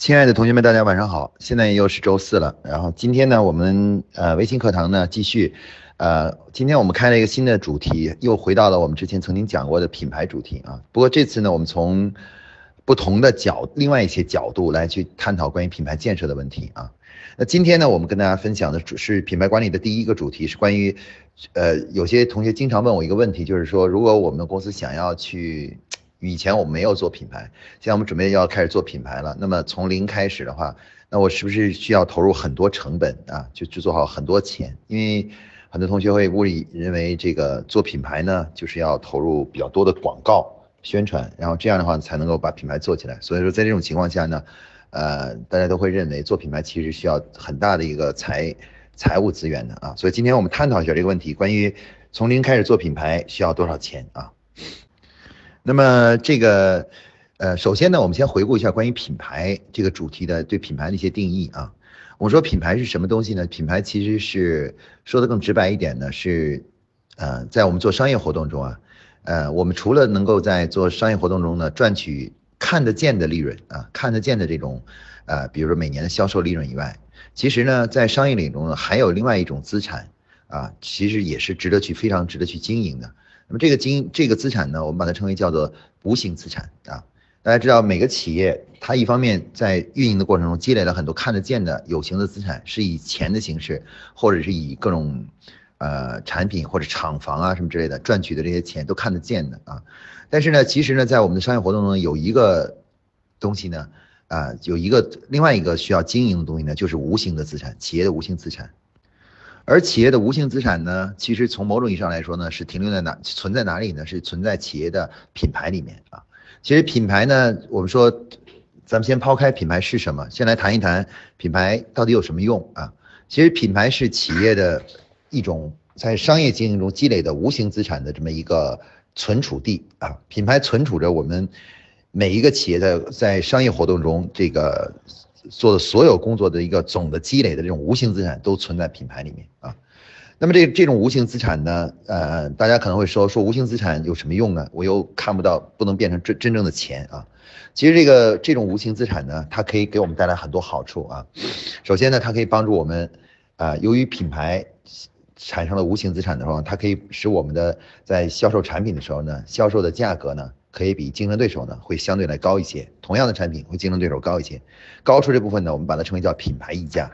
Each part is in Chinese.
亲爱的同学们，大家晚上好！现在又是周四了，然后今天呢，我们呃微信课堂呢继续，呃，今天我们开了一个新的主题，又回到了我们之前曾经讲过的品牌主题啊。不过这次呢，我们从不同的角，另外一些角度来去探讨关于品牌建设的问题啊。那今天呢，我们跟大家分享的主是品牌管理的第一个主题，是关于，呃，有些同学经常问我一个问题，就是说，如果我们公司想要去。以前我没有做品牌，现在我们准备要开始做品牌了。那么从零开始的话，那我是不是需要投入很多成本啊？就制作好很多钱？因为很多同学会误以认为这个做品牌呢，就是要投入比较多的广告宣传，然后这样的话才能够把品牌做起来。所以说在这种情况下呢，呃，大家都会认为做品牌其实需要很大的一个财财务资源的啊。所以今天我们探讨一下这个问题：关于从零开始做品牌需要多少钱啊？那么这个，呃，首先呢，我们先回顾一下关于品牌这个主题的对品牌的一些定义啊。我说品牌是什么东西呢？品牌其实是说的更直白一点呢，是，呃，在我们做商业活动中啊，呃，我们除了能够在做商业活动中呢赚取看得见的利润啊，看得见的这种，呃，比如说每年的销售利润以外，其实呢，在商业领域中呢，还有另外一种资产啊，其实也是值得去非常值得去经营的。那么这个经这个资产呢，我们把它称为叫做无形资产啊。大家知道，每个企业它一方面在运营的过程中积累了很多看得见的有形的资产，是以钱的形式，或者是以各种呃产品或者厂房啊什么之类的赚取的这些钱都看得见的啊。但是呢，其实呢，在我们的商业活动中有一个东西呢，啊，有一个另外一个需要经营的东西呢，就是无形的资产，企业的无形资产。而企业的无形资产呢，其实从某种意义上来说呢，是停留在哪存在哪里呢？是存在企业的品牌里面啊。其实品牌呢，我们说，咱们先抛开品牌是什么，先来谈一谈品牌到底有什么用啊？其实品牌是企业的一种在商业经营中积累的无形资产的这么一个存储地啊。品牌存储着我们每一个企业的在商业活动中这个。做的所有工作的一个总的积累的这种无形资产都存在品牌里面啊，那么这这种无形资产呢，呃，大家可能会说说无形资产有什么用呢？我又看不到，不能变成真真正的钱啊。其实这个这种无形资产呢，它可以给我们带来很多好处啊。首先呢，它可以帮助我们啊，由于品牌产生了无形资产的话，它可以使我们的在销售产品的时候呢，销售的价格呢。可以比竞争对手呢会相对来高一些，同样的产品会竞争对手高一些，高出这部分呢，我们把它称为叫品牌溢价。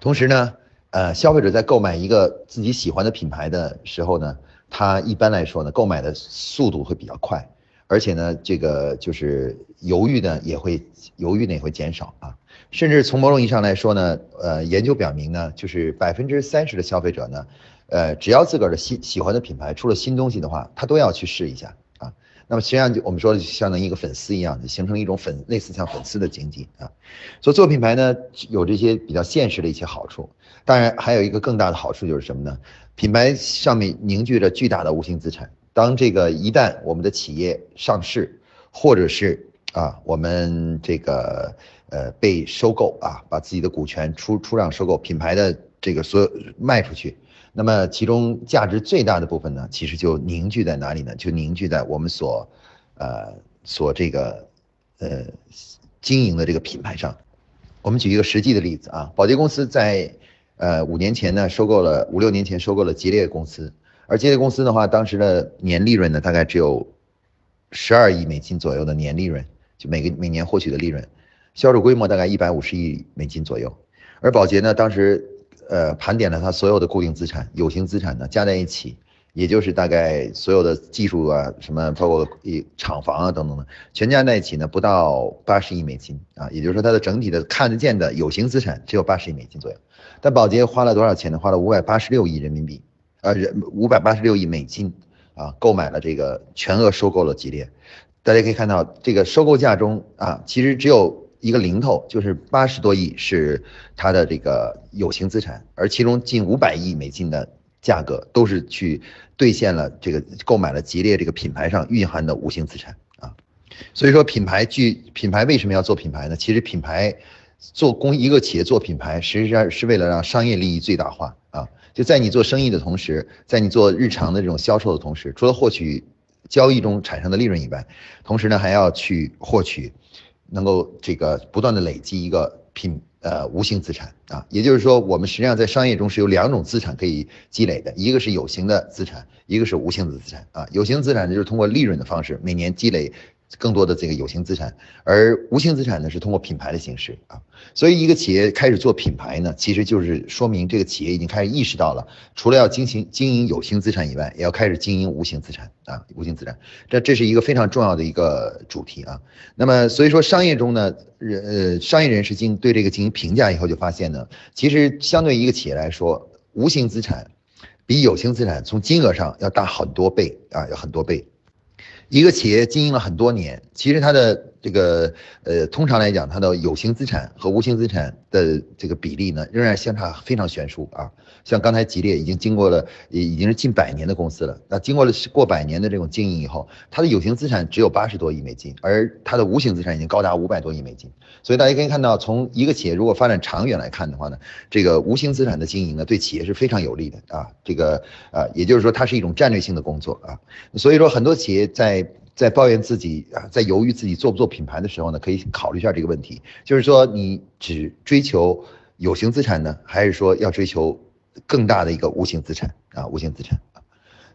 同时呢，呃，消费者在购买一个自己喜欢的品牌的时候呢，他一般来说呢，购买的速度会比较快，而且呢，这个就是犹豫呢也会犹豫呢也会减少啊，甚至从某种意义上来说呢，呃，研究表明呢，就是百分之三十的消费者呢，呃，只要自个儿的新喜欢的品牌出了新东西的话，他都要去试一下。那么实际上就我们说的相当于一个粉丝一样的，形成一种粉类似像粉丝的经济啊。所以做品牌呢，有这些比较现实的一些好处。当然还有一个更大的好处就是什么呢？品牌上面凝聚着巨大的无形资产。当这个一旦我们的企业上市，或者是啊我们这个呃被收购啊，把自己的股权出出让收购品牌的这个所有卖出去。那么其中价值最大的部分呢，其实就凝聚在哪里呢？就凝聚在我们所，呃，所这个，呃，经营的这个品牌上。我们举一个实际的例子啊，宝洁公司在，呃，五年前呢收购了五六年前收购了吉列公司，而吉列公司的话，当时的年利润呢大概只有十二亿美金左右的年利润，就每个每年获取的利润，销售规模大概一百五十亿美金左右，而宝洁呢当时。呃，盘点了它所有的固定资产、有形资产呢，加在一起，也就是大概所有的技术啊，什么包括一厂房啊等等的，全加在一起呢，不到八十亿美金啊，也就是说它的整体的看得见的有形资产只有八十亿美金左右。但宝洁花了多少钱呢？花了五百八十六亿人民币，呃，人五百八十六亿美金啊，购买了这个全额收购了吉列。大家可以看到，这个收购价中啊，其实只有。一个零头就是八十多亿是它的这个有形资产，而其中近五百亿美金的价格都是去兑现了这个购买了吉列这个品牌上蕴含的无形资产啊。所以说品牌具品牌为什么要做品牌呢？其实品牌做供一个企业做品牌，实际上是为了让商业利益最大化啊。就在你做生意的同时，在你做日常的这种销售的同时，除了获取交易中产生的利润以外，同时呢还要去获取。能够这个不断的累积一个品呃无形资产啊，也就是说我们实际上在商业中是有两种资产可以积累的，一个是有形的资产，一个是无形的资产啊。有形资产呢就是通过利润的方式每年积累。更多的这个有形资产，而无形资产呢是通过品牌的形式啊，所以一个企业开始做品牌呢，其实就是说明这个企业已经开始意识到了，除了要经营经营有形资产以外，也要开始经营无形资产啊，无形资产，这这是一个非常重要的一个主题啊。那么所以说商业中呢，人呃商业人士进对这个进行评价以后，就发现呢，其实相对一个企业来说，无形资产比有形资产从金额上要大很多倍啊，要很多倍。一个企业经营了很多年，其实它的这个呃，通常来讲，它的有形资产和无形资产的这个比例呢，仍然相差非常悬殊啊。像刚才吉列已经经过了，已经是近百年的公司了。那经过了过百年的这种经营以后，它的有形资产只有八十多亿美金，而它的无形资产已经高达五百多亿美金。所以大家可以看到，从一个企业如果发展长远来看的话呢，这个无形资产的经营呢，对企业是非常有利的啊。这个啊，也就是说，它是一种战略性的工作啊。所以说，很多企业在在抱怨自己啊，在犹豫自己做不做品牌的时候呢，可以考虑一下这个问题，就是说你只追求有形资产呢，还是说要追求？更大的一个无形资产啊，无形资产啊，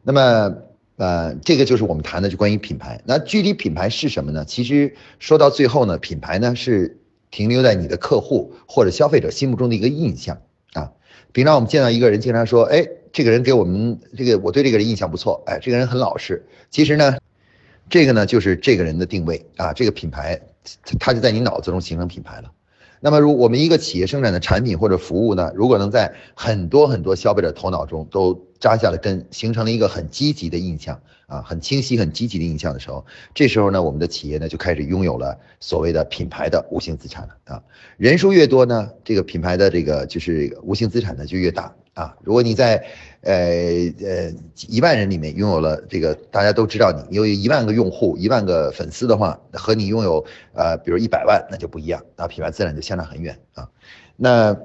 那么呃，这个就是我们谈的，就关于品牌。那具体品牌是什么呢？其实说到最后呢，品牌呢是停留在你的客户或者消费者心目中的一个印象啊。平常我们见到一个人，经常说，哎，这个人给我们这个，我对这个人印象不错，哎，这个人很老实。其实呢，这个呢就是这个人的定位啊，这个品牌，它就在你脑子中形成品牌了。那么，如我们一个企业生产的产品或者服务呢，如果能在很多很多消费者头脑中都扎下了根，形成了一个很积极的印象啊，很清晰、很积极的印象的时候，这时候呢，我们的企业呢就开始拥有了所谓的品牌的无形资产了啊。人数越多呢，这个品牌的这个就是无形资产呢就越大。啊，如果你在，呃呃一万人里面拥有了这个，大家都知道你，有一万个用户，一万个粉丝的话，和你拥有呃，比如一百万，那就不一样，那品牌自然就相差很远啊。那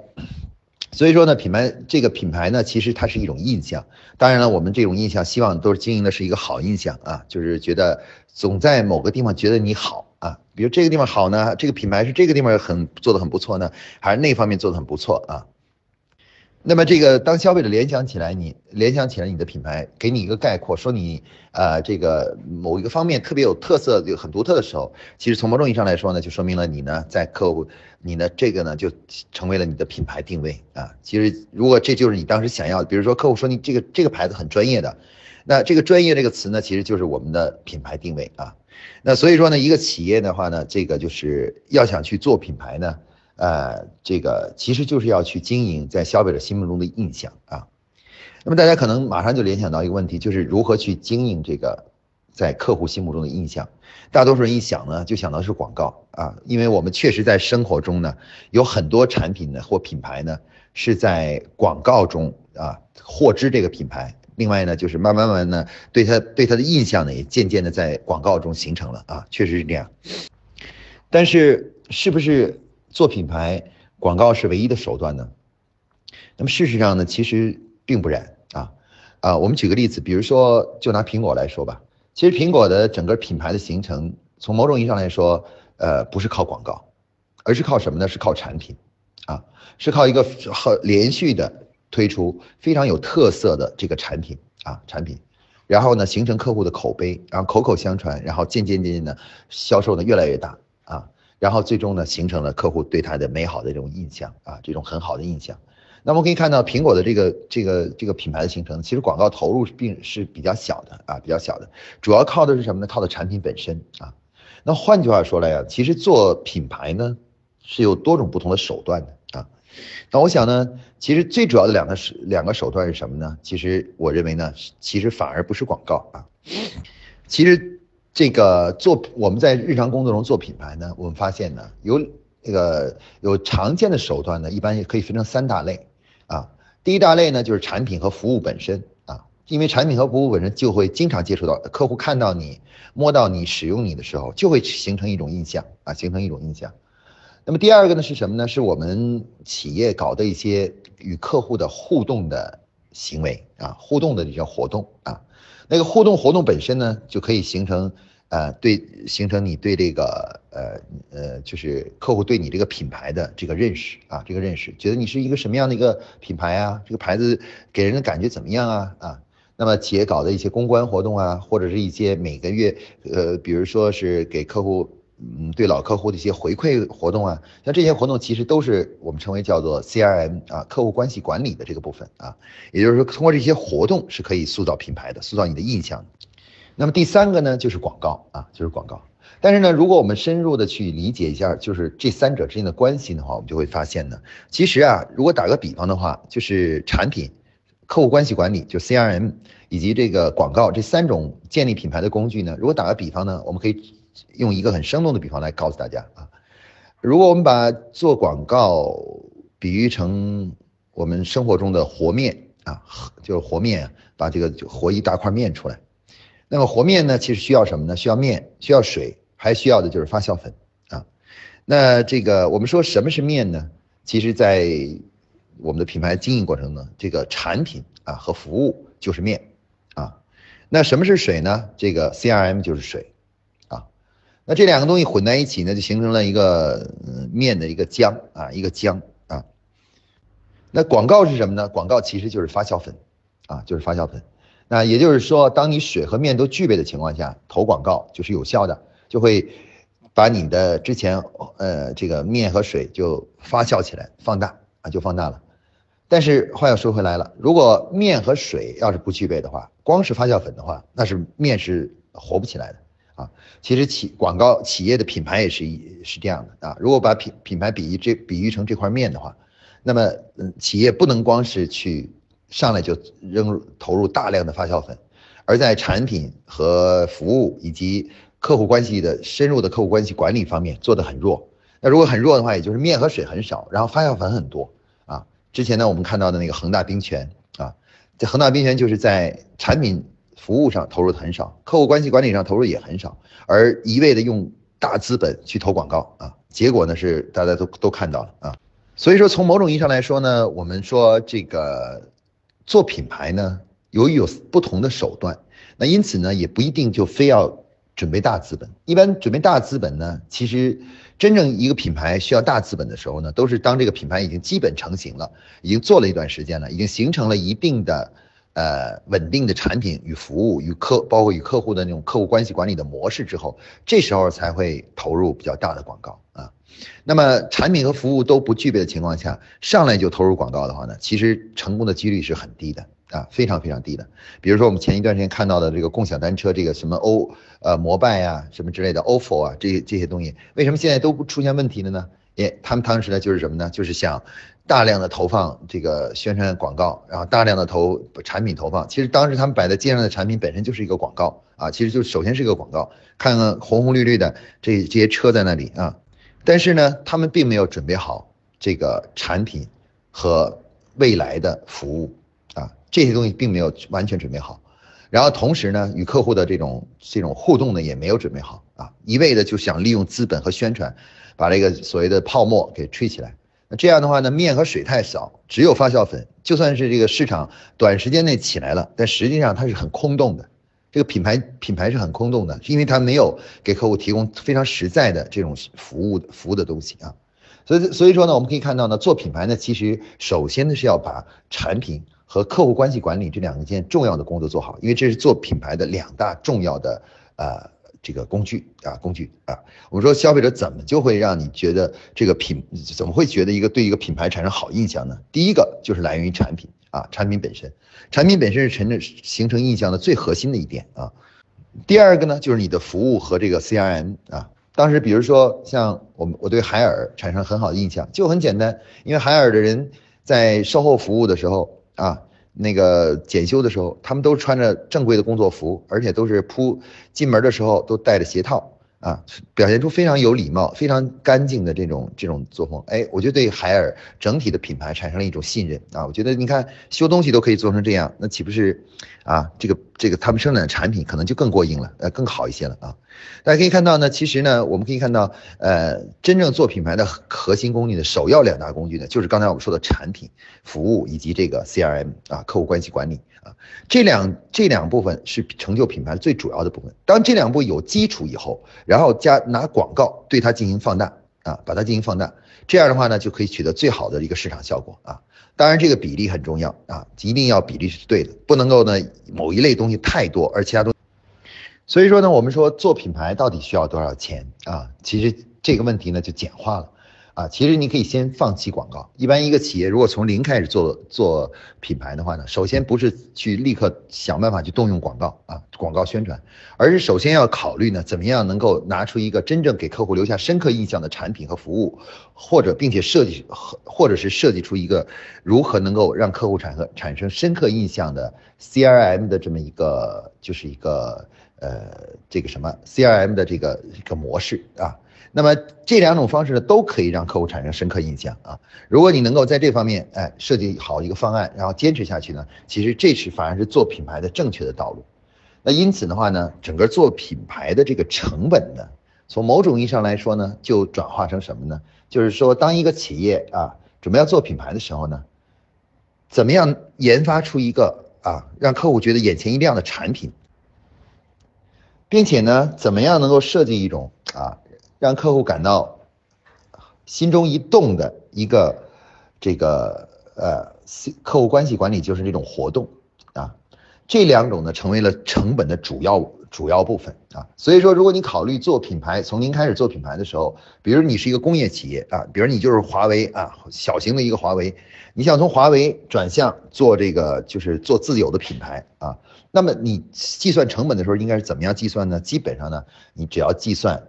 所以说呢，品牌这个品牌呢，其实它是一种印象。当然了，我们这种印象希望都是经营的是一个好印象啊，就是觉得总在某个地方觉得你好啊，比如这个地方好呢，这个品牌是这个地方很做的很不错呢，还是那方面做的很不错啊？那么这个当消费者联想起来，你联想起来你的品牌，给你一个概括，说你呃这个某一个方面特别有特色，就很独特的时候，其实从某种意义上来说呢，就说明了你呢在客户，你呢这个呢就成为了你的品牌定位啊。其实如果这就是你当时想要的，比如说客户说你这个这个牌子很专业的，那这个专业这个词呢，其实就是我们的品牌定位啊。那所以说呢，一个企业的话呢，这个就是要想去做品牌呢。呃，这个其实就是要去经营在消费者心目中的印象啊。那么大家可能马上就联想到一个问题，就是如何去经营这个在客户心目中的印象。大多数人一想呢，就想到是广告啊，因为我们确实在生活中呢，有很多产品呢或品牌呢是在广告中啊获知这个品牌。另外呢，就是慢慢慢呢，对他对他的印象呢也渐渐的在广告中形成了啊，确实是这样。但是是不是？做品牌广告是唯一的手段呢？那么事实上呢，其实并不然啊啊！我们举个例子，比如说就拿苹果来说吧，其实苹果的整个品牌的形成，从某种意义上来说，呃，不是靠广告，而是靠什么呢？是靠产品啊，是靠一个很连续的推出非常有特色的这个产品啊产品，然后呢形成客户的口碑，然后口口相传，然后渐渐渐渐的销售呢越来越大啊。然后最终呢，形成了客户对它的美好的这种印象啊，这种很好的印象。那我们可以看到，苹果的这个这个这个品牌的形成，其实广告投入并是比较小的啊，比较小的，主要靠的是什么呢？靠的产品本身啊。那换句话说来呀，其实做品牌呢是有多种不同的手段的啊。那我想呢，其实最主要的两个是两个手段是什么呢？其实我认为呢，其实反而不是广告啊，其实。这个做我们在日常工作中做品牌呢，我们发现呢有这个有常见的手段呢，一般也可以分成三大类啊。第一大类呢就是产品和服务本身啊，因为产品和服务本身就会经常接触到客户，看到你、摸到你、使用你的时候，就会形成一种印象啊，形成一种印象。那么第二个呢是什么呢？是我们企业搞的一些与客户的互动的行为啊，互动的这些活动啊。那个互动活动本身呢，就可以形成，呃，对，形成你对这个呃呃，就是客户对你这个品牌的这个认识啊，这个认识，觉得你是一个什么样的一个品牌啊？这个牌子给人的感觉怎么样啊？啊，那么企业搞的一些公关活动啊，或者是一些每个月呃，比如说是给客户嗯对老客户的一些回馈活动啊，像这些活动其实都是我们称为叫做 CRM 啊，客户关系管理的这个部分啊，也就是说通过这些活动是可以塑造品牌的，塑造你的印象。那么第三个呢，就是广告啊，就是广告。但是呢，如果我们深入的去理解一下，就是这三者之间的关系的话，我们就会发现呢，其实啊，如果打个比方的话，就是产品、客户关系管理，就 CRM 以及这个广告这三种建立品牌的工具呢，如果打个比方呢，我们可以用一个很生动的比方来告诉大家啊，如果我们把做广告比喻成我们生活中的和面啊，就是和面，把这个就和一大块面出来。那么和面呢，其实需要什么呢？需要面，需要水，还需要的就是发酵粉啊。那这个我们说什么是面呢？其实，在我们的品牌经营过程中，这个产品啊和服务就是面啊。那什么是水呢？这个 CRM 就是水。那这两个东西混在一起呢，就形成了一个面的一个浆啊，一个浆啊。那广告是什么呢？广告其实就是发酵粉啊，就是发酵粉。那也就是说，当你水和面都具备的情况下，投广告就是有效的，就会把你的之前呃这个面和水就发酵起来，放大啊，就放大了。但是话又说回来了，如果面和水要是不具备的话，光是发酵粉的话，那是面是活不起来的啊。其实企广告企业的品牌也是一是这样的啊。如果把品品牌比喻这比喻成这块面的话，那么嗯，企业不能光是去。上来就扔投入大量的发酵粉，而在产品和服务以及客户关系的深入的客户关系管理方面做得很弱。那如果很弱的话，也就是面和水很少，然后发酵粉很多啊。之前呢，我们看到的那个恒大冰泉啊，这恒大冰泉就是在产品服务上投入的很少，客户关系管理上投入也很少，而一味的用大资本去投广告啊，结果呢是大家都都看到了啊。所以说，从某种意义上来说呢，我们说这个。做品牌呢，由于有不同的手段，那因此呢，也不一定就非要准备大资本。一般准备大资本呢，其实真正一个品牌需要大资本的时候呢，都是当这个品牌已经基本成型了，已经做了一段时间了，已经形成了一定的呃稳定的产品与服务与客，包括与客户的那种客户关系管理的模式之后，这时候才会投入比较大的广告啊。那么产品和服务都不具备的情况下，上来就投入广告的话呢，其实成功的几率是很低的啊，非常非常低的。比如说我们前一段时间看到的这个共享单车，这个什么欧呃摩拜呀，什么之类的，ofo 啊，这这些东西，为什么现在都不出现问题了呢？也他们当时呢就是什么呢？就是想大量的投放这个宣传广告，然后大量的投产品投放。其实当时他们摆在街上的产品本身就是一个广告啊，其实就首先是一个广告，看看红红绿绿的这这些车在那里啊。但是呢，他们并没有准备好这个产品和未来的服务啊，这些东西并没有完全准备好。然后同时呢，与客户的这种这种互动呢也没有准备好啊，一味的就想利用资本和宣传，把这个所谓的泡沫给吹起来。那这样的话呢，面和水太少，只有发酵粉，就算是这个市场短时间内起来了，但实际上它是很空洞的。这个品牌品牌是很空洞的，因为它没有给客户提供非常实在的这种服务服务的东西啊，所以所以说呢，我们可以看到呢，做品牌呢，其实首先呢是要把产品和客户关系管理这两件重要的工作做好，因为这是做品牌的两大重要的呃这个工具啊工具啊。我们说消费者怎么就会让你觉得这个品怎么会觉得一个对一个品牌产生好印象呢？第一个就是来源于产品。啊，产品本身，产品本身是成着形成印象的最核心的一点啊。第二个呢，就是你的服务和这个 CRM 啊。当时比如说像我们，我对海尔产生很好的印象，就很简单，因为海尔的人在售后服务的时候啊，那个检修的时候，他们都穿着正规的工作服，而且都是铺进门的时候都戴着鞋套。啊，表现出非常有礼貌、非常干净的这种这种作风，哎，我觉得对海尔整体的品牌产生了一种信任啊。我觉得你看修东西都可以做成这样，那岂不是啊？这个这个他们生产的产品可能就更过硬了，呃，更好一些了啊。大家可以看到呢，其实呢，我们可以看到，呃，真正做品牌的核心工具的首要两大工具呢，就是刚才我们说的产品、服务以及这个 CRM 啊，客户关系管理啊，这两这两部分是成就品牌最主要的部分。当这两步有基础以后，然后加拿广告对它进行放大啊，把它进行放大，这样的话呢，就可以取得最好的一个市场效果啊。当然，这个比例很重要啊，一定要比例是对的，不能够呢某一类东西太多，而其他东。所以说呢，我们说做品牌到底需要多少钱啊？其实这个问题呢就简化了。啊，其实你可以先放弃广告。一般一个企业如果从零开始做做品牌的话呢，首先不是去立刻想办法去动用广告啊，广告宣传，而是首先要考虑呢，怎么样能够拿出一个真正给客户留下深刻印象的产品和服务，或者并且设计和，或者是设计出一个如何能够让客户产生产生深刻印象的 CRM 的这么一个，就是一个呃这个什么 CRM 的这个一个模式啊。那么这两种方式呢，都可以让客户产生深刻印象啊。如果你能够在这方面，哎，设计好一个方案，然后坚持下去呢，其实这是反而是做品牌的正确的道路。那因此的话呢，整个做品牌的这个成本呢，从某种意义上来说呢，就转化成什么呢？就是说，当一个企业啊准备要做品牌的时候呢，怎么样研发出一个啊让客户觉得眼前一亮的产品，并且呢，怎么样能够设计一种啊。让客户感到心中一动的一个这个呃客户关系管理就是这种活动啊，这两种呢成为了成本的主要主要部分啊。所以说，如果你考虑做品牌，从零开始做品牌的时候，比如你是一个工业企业啊，比如你就是华为啊，小型的一个华为，你想从华为转向做这个就是做自有的品牌啊，那么你计算成本的时候应该是怎么样计算呢？基本上呢，你只要计算。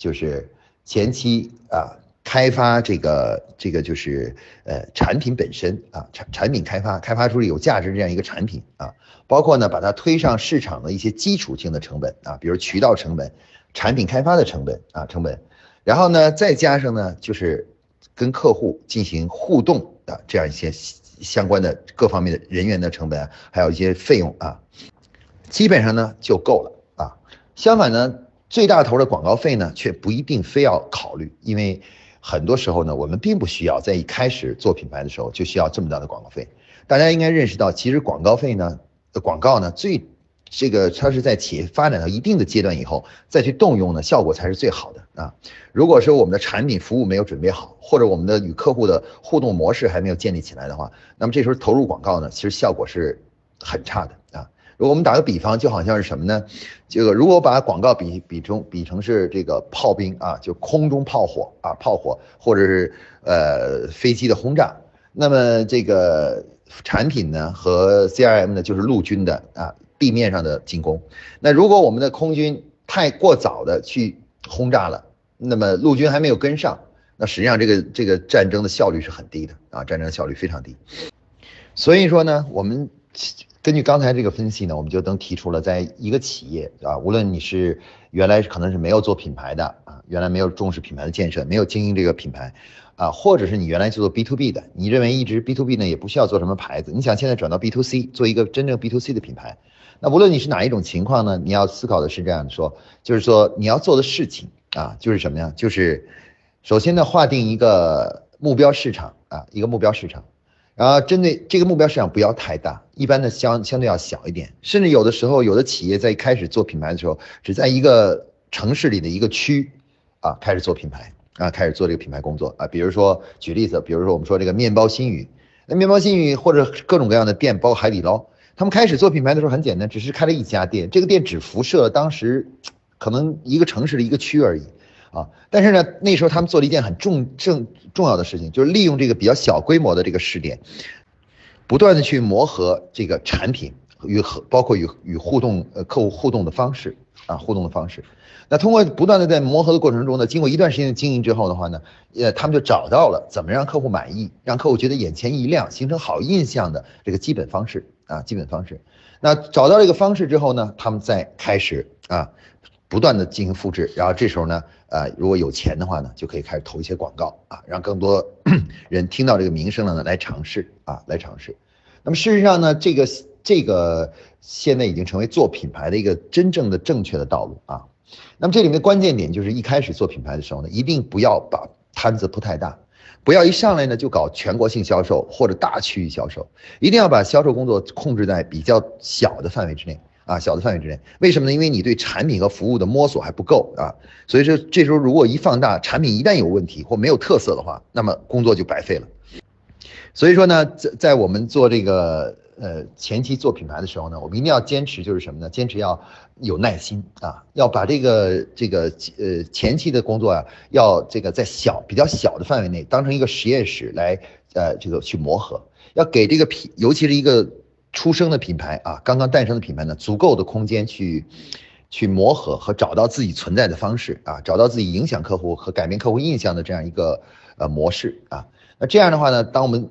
就是前期啊，开发这个这个就是呃产品本身啊产产品开发开发出有价值这样一个产品啊，包括呢把它推上市场的一些基础性的成本啊，比如渠道成本、产品开发的成本啊成本，然后呢再加上呢就是跟客户进行互动的这样一些相关的各方面的人员的成本，还有一些费用啊，基本上呢就够了啊。相反呢。最大头的广告费呢，却不一定非要考虑，因为很多时候呢，我们并不需要在一开始做品牌的时候就需要这么大的广告费。大家应该认识到，其实广告费呢，广告呢，最这个它是在企业发展到一定的阶段以后再去动用呢，效果才是最好的啊。如果说我们的产品服务没有准备好，或者我们的与客户的互动模式还没有建立起来的话，那么这时候投入广告呢，其实效果是很差的啊。我们打个比方，就好像是什么呢？这个如果把广告比比成比成是这个炮兵啊，就空中炮火啊，炮火或者是呃飞机的轰炸，那么这个产品呢和 CRM 呢就是陆军的啊地面上的进攻。那如果我们的空军太过早的去轰炸了，那么陆军还没有跟上，那实际上这个这个战争的效率是很低的啊，战争效率非常低。所以说呢，我们。根据刚才这个分析呢，我们就能提出了，在一个企业啊，无论你是原来可能是没有做品牌的啊，原来没有重视品牌的建设，没有经营这个品牌啊，或者是你原来就做 B to B 的，你认为一直 B to B 呢也不需要做什么牌子，你想现在转到 B to C 做一个真正 B to C 的品牌，那无论你是哪一种情况呢，你要思考的是这样说，就是说你要做的事情啊，就是什么呀？就是首先呢，划定一个目标市场啊，一个目标市场。然后针对这个目标市场不要太大，一般的相相对要小一点，甚至有的时候有的企业在一开始做品牌的时候，只在一个城市里的一个区，啊开始做品牌啊开始做这个品牌工作啊，比如说举例子，比如说我们说这个面包新语，那面包新语或者各种各样的店，包括海底捞，他们开始做品牌的时候很简单，只是开了一家店，这个店只辐射了当时可能一个城市的一个区而已。啊，但是呢，那时候他们做了一件很重正重要的事情，就是利用这个比较小规模的这个试点，不断的去磨合这个产品与和包括与与互动呃客户互动的方式啊互动的方式。那通过不断的在磨合的过程中呢，经过一段时间的经营之后的话呢，呃，他们就找到了怎么让客户满意，让客户觉得眼前一亮，形成好印象的这个基本方式啊基本方式。那找到这个方式之后呢，他们再开始啊。不断的进行复制，然后这时候呢，呃，如果有钱的话呢，就可以开始投一些广告啊，让更多 人听到这个名声了呢，来尝试啊，来尝试。那么事实上呢，这个这个现在已经成为做品牌的一个真正的正确的道路啊。那么这里面的关键点就是一开始做品牌的时候呢，一定不要把摊子铺太大，不要一上来呢就搞全国性销售或者大区域销售，一定要把销售工作控制在比较小的范围之内。啊，小的范围之内，为什么呢？因为你对产品和服务的摸索还不够啊，所以说这时候如果一放大，产品一旦有问题或没有特色的话，那么工作就白费了。所以说呢，在在我们做这个呃前期做品牌的时候呢，我们一定要坚持就是什么呢？坚持要有耐心啊，要把这个这个呃前期的工作啊，要这个在小比较小的范围内当成一个实验室来呃这个去磨合，要给这个品，尤其是一个。出生的品牌啊，刚刚诞生的品牌呢，足够的空间去，去磨合和找到自己存在的方式啊，找到自己影响客户和改变客户印象的这样一个呃模式啊。那这样的话呢，当我们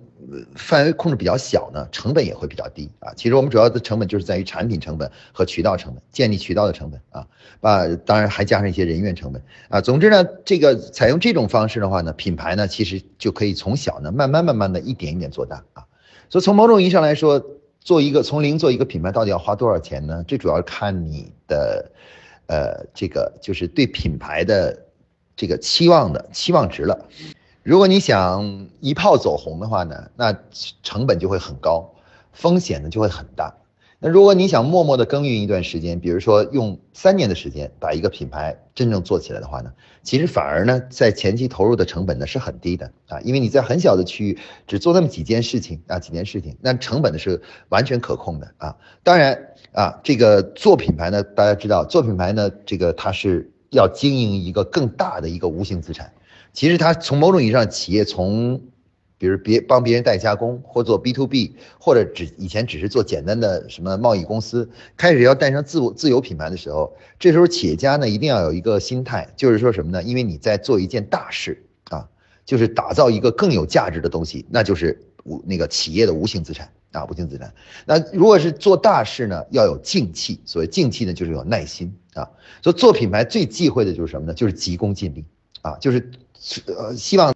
范围控制比较小呢，成本也会比较低啊。其实我们主要的成本就是在于产品成本和渠道成本，建立渠道的成本啊，把当然还加上一些人员成本啊。总之呢，这个采用这种方式的话呢，品牌呢其实就可以从小呢慢慢慢慢的一点一点做大啊。所以从某种意义上来说。做一个从零做一个品牌到底要花多少钱呢？这主要看你的，呃，这个就是对品牌的这个期望的期望值了。如果你想一炮走红的话呢，那成本就会很高，风险呢就会很大。那如果你想默默的耕耘一段时间，比如说用三年的时间把一个品牌真正做起来的话呢，其实反而呢在前期投入的成本呢是很低的啊，因为你在很小的区域只做那么几件事情啊，几件事情，那成本呢是完全可控的啊。当然啊，这个做品牌呢，大家知道做品牌呢，这个它是要经营一个更大的一个无形资产。其实它从某种意义上，企业从比如别帮别人代加工，或做 B to B，或者只以前只是做简单的什么贸易公司，开始要诞生自我自有品牌的时候，这时候企业家呢一定要有一个心态，就是说什么呢？因为你在做一件大事啊，就是打造一个更有价值的东西，那就是无那个企业的无形资产啊，无形资产。那如果是做大事呢，要有静气，所谓静气呢，就是有耐心啊。所以做品牌最忌讳的就是什么呢？就是急功近利啊，就是呃希望。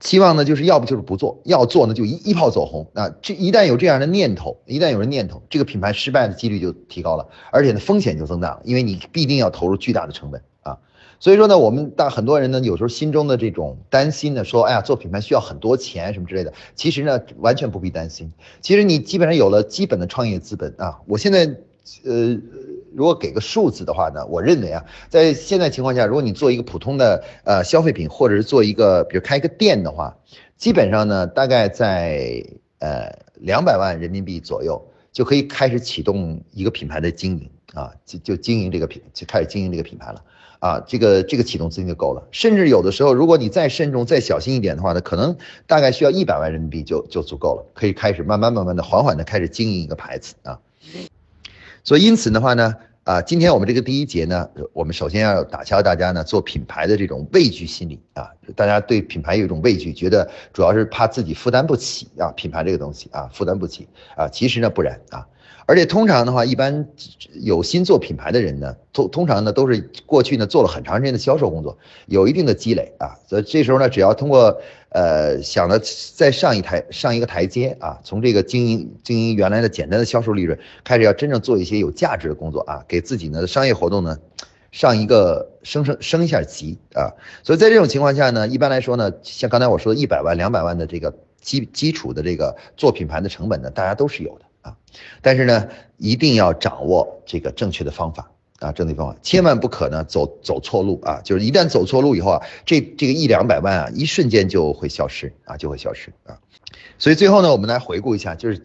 期望呢，就是要不就是不做，要做呢就一一炮走红。那这一旦有这样的念头，一旦有人念头，这个品牌失败的几率就提高了，而且呢风险就增大了，因为你必定要投入巨大的成本啊。所以说呢，我们大很多人呢，有时候心中的这种担心呢，说哎呀做品牌需要很多钱什么之类的，其实呢完全不必担心。其实你基本上有了基本的创业资本啊，我现在呃。如果给个数字的话呢，我认为啊，在现在情况下，如果你做一个普通的呃消费品，或者是做一个比如开一个店的话，基本上呢，大概在呃两百万人民币左右就可以开始启动一个品牌的经营啊，就就经营这个品，就开始经营这个品牌了啊，这个这个启动资金就够了。甚至有的时候，如果你再慎重、再小心一点的话呢，可能大概需要一百万人民币就就足够了，可以开始慢慢慢慢的、缓缓的开始经营一个牌子啊。所以因此的话呢，啊，今天我们这个第一节呢，我们首先要打消大家呢做品牌的这种畏惧心理啊，大家对品牌有一种畏惧，觉得主要是怕自己负担不起啊，品牌这个东西啊，负担不起啊，其实呢不然啊。而且通常的话，一般有心做品牌的人呢，通通常呢都是过去呢做了很长时间的销售工作，有一定的积累啊。所以这时候呢，只要通过呃想着再上一台上一个台阶啊，从这个经营经营原来的简单的销售利润，开始要真正做一些有价值的工作啊，给自己呢商业活动呢上一个升升升一下级啊。所以在这种情况下呢，一般来说呢，像刚才我说的一百万两百万的这个基基础的这个做品牌的成本呢，大家都是有的啊。但是呢，一定要掌握这个正确的方法啊，正确方法，千万不可呢走走错路啊！就是一旦走错路以后啊，这这个一两百万啊，一瞬间就会消失啊，就会消失啊。所以最后呢，我们来回顾一下，就是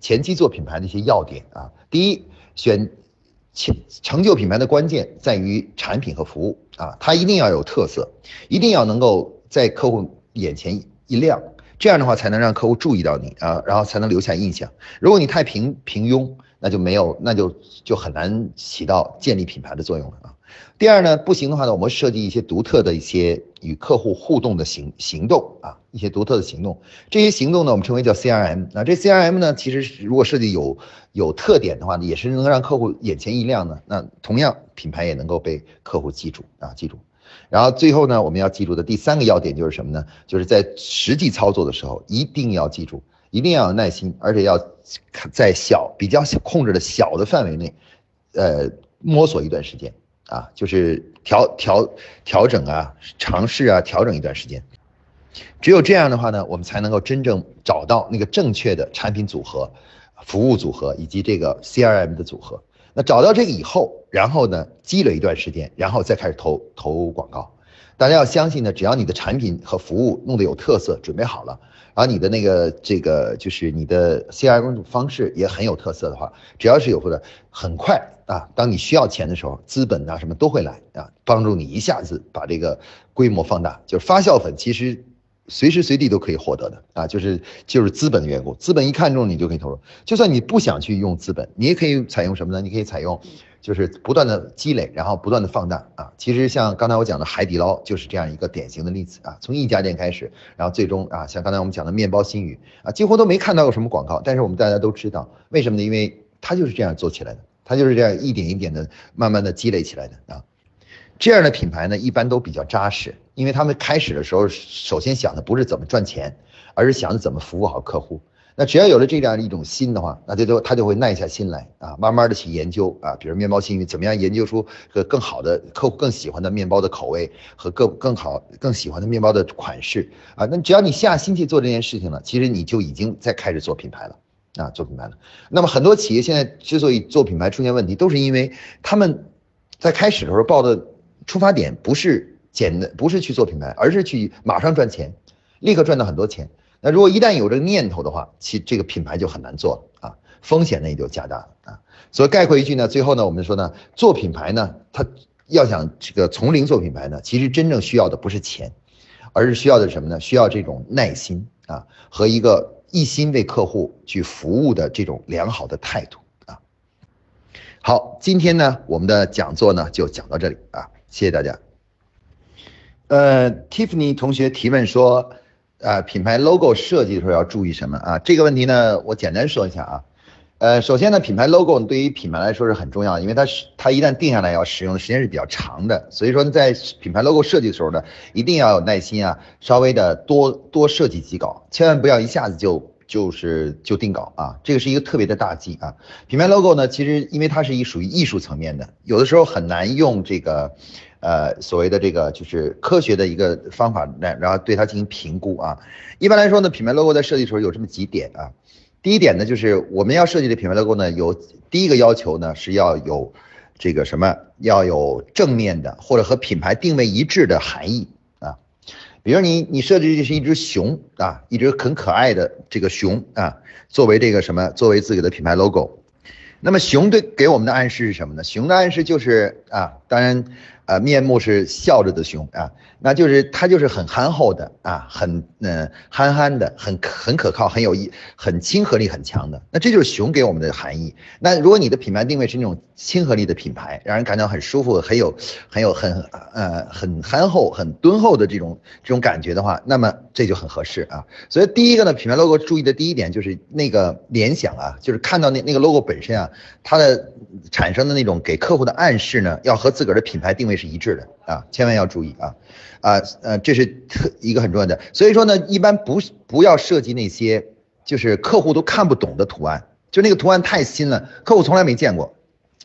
前期做品牌的一些要点啊。第一，选成成就品牌的关键在于产品和服务啊，它一定要有特色，一定要能够在客户眼前一亮。这样的话才能让客户注意到你啊，然后才能留下印象。如果你太平平庸，那就没有，那就就很难起到建立品牌的作用了啊。第二呢，不行的话呢，我们设计一些独特的一些与客户互动的行行动啊，一些独特的行动。这些行动呢，我们称为叫 CRM。那这 CRM 呢，其实如果设计有有特点的话呢，也是能让客户眼前一亮的。那同样，品牌也能够被客户记住啊，记住。然后最后呢，我们要记住的第三个要点就是什么呢？就是在实际操作的时候，一定要记住一定要有耐心，而且要在小比较小控制的小的范围内，呃，摸索一段时间啊，就是调调调整啊，尝试啊，调整一段时间。只有这样的话呢，我们才能够真正找到那个正确的产品组合、服务组合以及这个 CRM 的组合。那找到这个以后，然后呢，积累一段时间，然后再开始投投广告。大家要相信呢，只要你的产品和服务弄得有特色，准备好了，而你的那个这个就是你的 CRM 方式也很有特色的话，只要是有的，很快啊，当你需要钱的时候，资本啊什么都会来啊，帮助你一下子把这个规模放大。就是发酵粉其实。随时随地都可以获得的啊，就是就是资本的缘故，资本一看中你就可以投入。就算你不想去用资本，你也可以采用什么呢？你可以采用，就是不断的积累，然后不断的放大啊。其实像刚才我讲的海底捞就是这样一个典型的例子啊，从一家店开始，然后最终啊，像刚才我们讲的面包新语啊，几乎都没看到过什么广告，但是我们大家都知道，为什么呢？因为它就是这样做起来的，它就是这样一点一点的慢慢的积累起来的啊。这样的品牌呢，一般都比较扎实，因为他们开始的时候，首先想的不是怎么赚钱，而是想着怎么服务好客户。那只要有了这样一种心的话，那他就他就会耐下心来啊，慢慢的去研究啊，比如面包新语怎么样研究出个更好的客户更喜欢的面包的口味和更更好更喜欢的面包的款式啊。那只要你下心去做这件事情了，其实你就已经在开始做品牌了啊，做品牌了。那么很多企业现在之所以做品牌出现问题，都是因为他们在开始的时候报的。出发点不是简单，不是去做品牌，而是去马上赚钱，立刻赚到很多钱。那如果一旦有这个念头的话，其这个品牌就很难做了啊，风险呢也就加大了啊。所以概括一句呢，最后呢，我们说呢，做品牌呢，它要想这个从零做品牌呢，其实真正需要的不是钱，而是需要的什么呢？需要这种耐心啊和一个一心为客户去服务的这种良好的态度啊。好，今天呢，我们的讲座呢就讲到这里啊。谢谢大家。呃，Tiffany 同学提问说，啊，品牌 logo 设计的时候要注意什么啊？这个问题呢，我简单说一下啊。呃，首先呢，品牌 logo 对于品牌来说是很重要的，因为它是它一旦定下来要使用的时间是比较长的，所以说在品牌 logo 设计的时候呢，一定要有耐心啊，稍微的多多设计几稿，千万不要一下子就。就是就定稿啊，这个是一个特别的大忌啊。品牌 logo 呢，其实因为它是一属于艺术层面的，有的时候很难用这个，呃，所谓的这个就是科学的一个方法来，然后对它进行评估啊。一般来说呢，品牌 logo 在设计的时候有这么几点啊。第一点呢，就是我们要设计的品牌 logo 呢，有第一个要求呢是要有这个什么，要有正面的或者和品牌定位一致的含义啊。比如你你设计的是一只熊啊，一只很可爱的这个熊啊，作为这个什么，作为自己的品牌 logo，那么熊对给我们的暗示是什么呢？熊的暗示就是啊，当然。呃，面目是笑着的熊啊，那就是他就是很憨厚的啊，很嗯憨憨的，很很可靠，很有意，很亲和力很强的。那这就是熊给我们的含义。那如果你的品牌定位是那种亲和力的品牌，让人感到很舒服，很有很有很呃很憨厚、很敦厚的这种这种感觉的话，那么这就很合适啊。所以第一个呢，品牌 logo 注意的第一点就是那个联想啊，就是看到那那个 logo 本身啊，它的产生的那种给客户的暗示呢，要和自个儿的品牌定位。是一致的啊，千万要注意啊，啊呃，这是特一个很重要的。所以说呢，一般不不要设计那些就是客户都看不懂的图案，就那个图案太新了，客户从来没见过。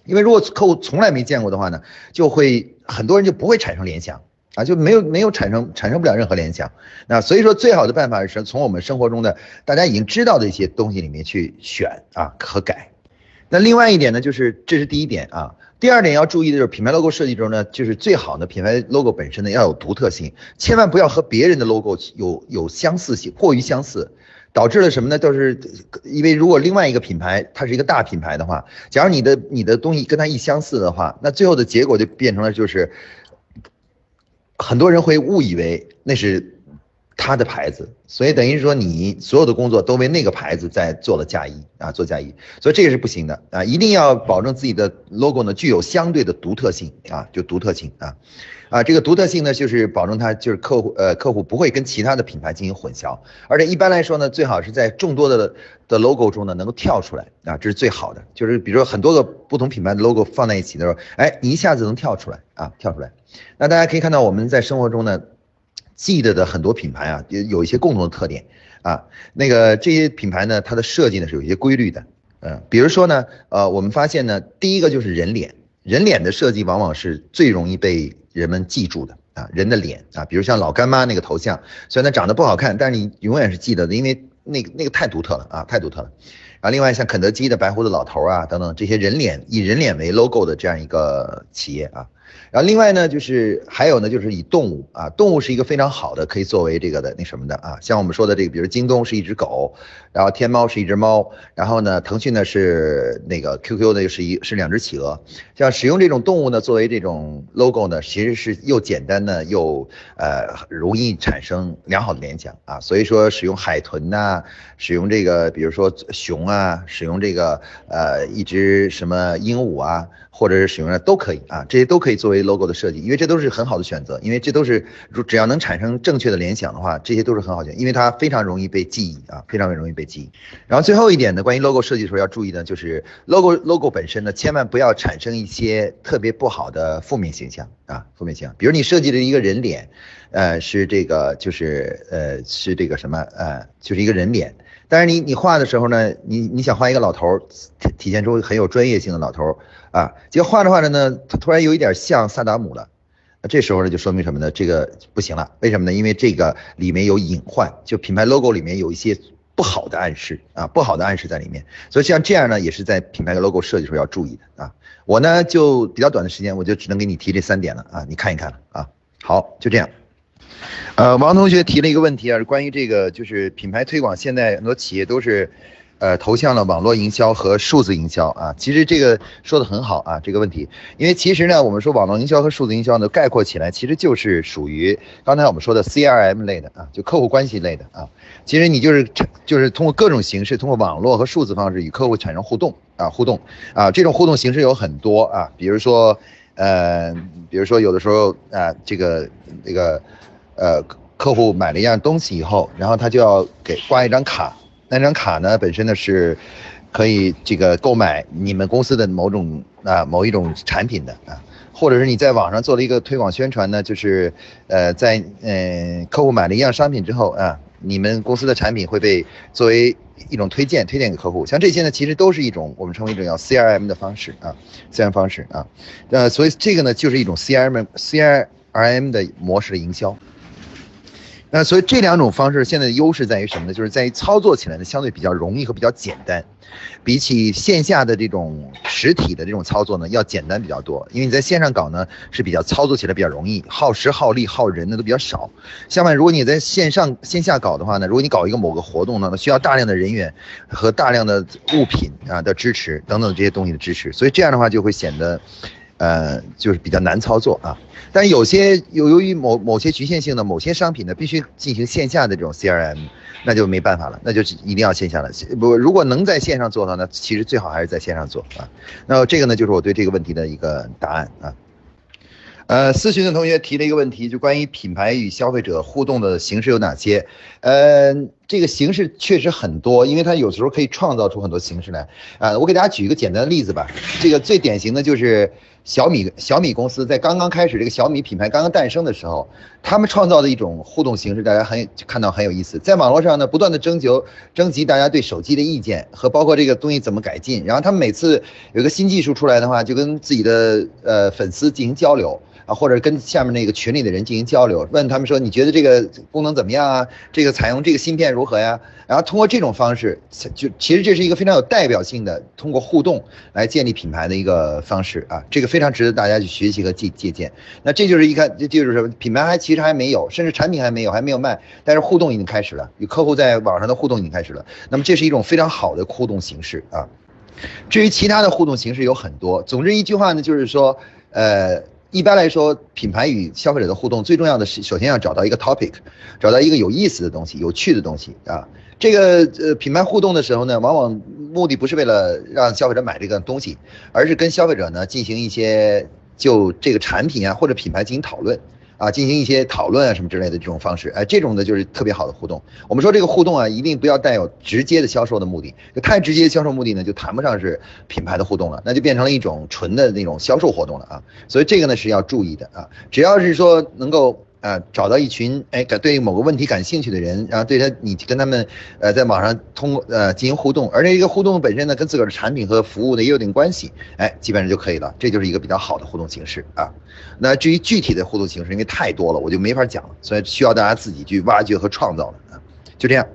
因为如果客户从来没见过的话呢，就会很多人就不会产生联想啊，就没有没有产生产生不了任何联想。那所以说，最好的办法是从我们生活中的大家已经知道的一些东西里面去选啊和改。那另外一点呢，就是这是第一点啊。第二点要注意的就是品牌 logo 设计中呢，就是最好的品牌 logo 本身呢要有独特性，千万不要和别人的 logo 有有相似性，过于相似，导致了什么呢？就是因为如果另外一个品牌它是一个大品牌的话，假如你的你的东西跟它一相似的话，那最后的结果就变成了就是很多人会误以为那是。他的牌子，所以等于说你所有的工作都为那个牌子在做了嫁衣啊，做嫁衣，所以这个是不行的啊，一定要保证自己的 logo 呢具有相对的独特性啊，就独特性啊，啊，这个独特性呢就是保证它就是客户呃客户不会跟其他的品牌进行混淆，而且一般来说呢，最好是在众多的的 logo 中呢能够跳出来啊，这是最好的，就是比如说很多个不同品牌的 logo 放在一起的时候，哎，你一下子能跳出来啊，跳出来，那大家可以看到我们在生活中呢。记得的很多品牌啊，有有一些共同的特点啊。那个这些品牌呢，它的设计呢是有一些规律的，嗯，比如说呢，呃，我们发现呢，第一个就是人脸，人脸的设计往往是最容易被人们记住的啊，人的脸啊，比如像老干妈那个头像，虽然它长得不好看，但是你永远是记得的，因为那个那个太独特了啊，太独特了。然后另外像肯德基的白胡子老头啊等等这些人脸以人脸为 logo 的这样一个企业啊。然后另外呢，就是还有呢，就是以动物啊，动物是一个非常好的，可以作为这个的那什么的啊，像我们说的这个，比如京东是一只狗，然后天猫是一只猫，然后呢，腾讯呢是那个 QQ 呢又是一是两只企鹅，像使用这种动物呢作为这种 logo 呢，其实是又简单呢又呃容易产生良好的联想啊，所以说使用海豚呐，使用这个比如说熊啊，使用这个呃一只什么鹦鹉啊。或者是使用的都可以啊，这些都可以作为 logo 的设计，因为这都是很好的选择，因为这都是如只要能产生正确的联想的话，这些都是很好选，因为它非常容易被记忆啊，非常容易被记忆。然后最后一点呢，关于 logo 设计的时候要注意的，就是 logo logo 本身呢，千万不要产生一些特别不好的负面形象啊，负面形象。比如你设计的一个人脸，呃，是这个就是呃是这个什么呃，就是一个人脸。但是你你画的时候呢，你你想画一个老头，体体现出很有专业性的老头啊，结果画着画着呢，他突然有一点像萨达姆了，那这时候呢就说明什么呢？这个不行了，为什么呢？因为这个里面有隐患，就品牌 logo 里面有一些不好的暗示啊，不好的暗示在里面，所以像这样呢，也是在品牌的 logo 设计时候要注意的啊。我呢就比较短的时间，我就只能给你提这三点了啊，你看一看啊。好，就这样。呃，王同学提了一个问题啊，是关于这个，就是品牌推广，现在很多企业都是，呃，投向了网络营销和数字营销啊。其实这个说的很好啊，这个问题，因为其实呢，我们说网络营销和数字营销呢，概括起来，其实就是属于刚才我们说的 CRM 类的啊，就客户关系类的啊。其实你就是就是通过各种形式，通过网络和数字方式与客户产生互动啊，互动啊，这种互动形式有很多啊，比如说，呃，比如说有的时候啊，这个这个。呃，客户买了一样东西以后，然后他就要给挂一张卡，那张卡呢本身呢是，可以这个购买你们公司的某种啊某一种产品的啊，或者是你在网上做了一个推广宣传呢，就是呃在嗯客户买了一样商品之后啊，你们公司的产品会被作为一种推荐推荐给客户，像这些呢其实都是一种我们称为一种叫 CRM 的方式啊，C R 方式啊，呃所以这个呢就是一种 CRM CRM 的模式的营销。那所以这两种方式现在的优势在于什么呢？就是在于操作起来呢相对比较容易和比较简单，比起线下的这种实体的这种操作呢要简单比较多。因为你在线上搞呢是比较操作起来比较容易，耗时耗力耗人呢都比较少。相反，如果你在线上线下搞的话呢，如果你搞一个某个活动呢，需要大量的人员和大量的物品啊的支持等等这些东西的支持，所以这样的话就会显得。呃，就是比较难操作啊，但有些由由于某某些局限性的某些商品呢，必须进行线下的这种 CRM，那就没办法了，那就一定要线下了。不，如果能在线上做的话，那其实最好还是在线上做啊。那这个呢，就是我对这个问题的一个答案啊。呃，咨询的同学提了一个问题，就关于品牌与消费者互动的形式有哪些？呃，这个形式确实很多，因为它有时候可以创造出很多形式来。啊，我给大家举一个简单的例子吧。这个最典型的就是小米，小米公司在刚刚开始这个小米品牌刚刚诞生的时候，他们创造的一种互动形式，大家很看到很有意思。在网络上呢，不断的征求、征集大家对手机的意见和包括这个东西怎么改进。然后他们每次有个新技术出来的话，就跟自己的呃粉丝进行交流。啊，或者跟下面那个群里的人进行交流，问他们说你觉得这个功能怎么样啊？这个采用这个芯片如何呀？然后通过这种方式，就其实这是一个非常有代表性的通过互动来建立品牌的一个方式啊，这个非常值得大家去学习和借借鉴。那这就是一看，这就是什么？品牌还其实还没有，甚至产品还没有，还没有卖，但是互动已经开始了，与客户在网上的互动已经开始了。那么这是一种非常好的互动形式啊。至于其他的互动形式有很多，总之一句话呢，就是说，呃。一般来说，品牌与消费者的互动最重要的是，首先要找到一个 topic，找到一个有意思的东西、有趣的东西啊。这个呃，品牌互动的时候呢，往往目的不是为了让消费者买这个东西，而是跟消费者呢进行一些就这个产品啊或者品牌进行讨论。啊，进行一些讨论啊什么之类的这种方式，哎，这种呢就是特别好的互动。我们说这个互动啊，一定不要带有直接的销售的目的，太直接销售目的呢，就谈不上是品牌的互动了，那就变成了一种纯的那种销售活动了啊。所以这个呢是要注意的啊。只要是说能够。啊，找到一群哎感对某个问题感兴趣的人，然后对他你跟他们呃在网上通呃进行互动，而且一个互动本身呢跟自个儿的产品和服务呢也有点关系，哎，基本上就可以了，这就是一个比较好的互动形式啊。那至于具体的互动形式，因为太多了，我就没法讲了，所以需要大家自己去挖掘和创造了啊。就这样。